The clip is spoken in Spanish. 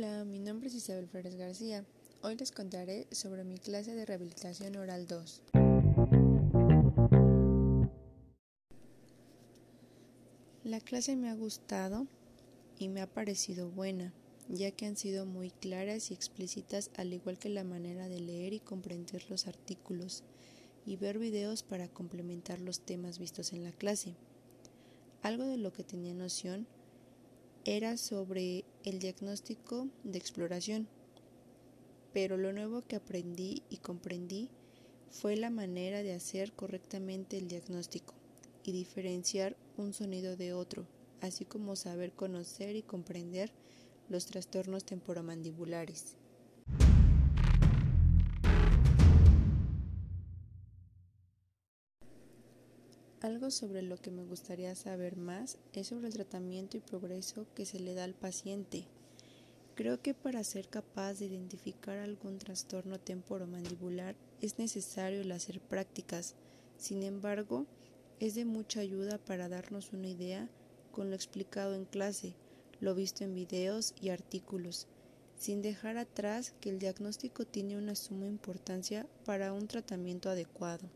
nombre es Isabel Flores García. Hoy les contaré sobre mi clase de rehabilitación oral 2. La clase me ha gustado y me ha parecido buena, ya que han sido muy claras y explícitas, al igual que la manera de leer y comprender los artículos y ver videos para complementar los temas vistos en la clase. Algo de lo que tenía noción era sobre el diagnóstico de exploración, pero lo nuevo que aprendí y comprendí fue la manera de hacer correctamente el diagnóstico y diferenciar un sonido de otro, así como saber conocer y comprender los trastornos temporomandibulares. Algo sobre lo que me gustaría saber más es sobre el tratamiento y progreso que se le da al paciente. Creo que para ser capaz de identificar algún trastorno temporomandibular es necesario hacer prácticas. Sin embargo, es de mucha ayuda para darnos una idea con lo explicado en clase, lo visto en videos y artículos, sin dejar atrás que el diagnóstico tiene una suma importancia para un tratamiento adecuado.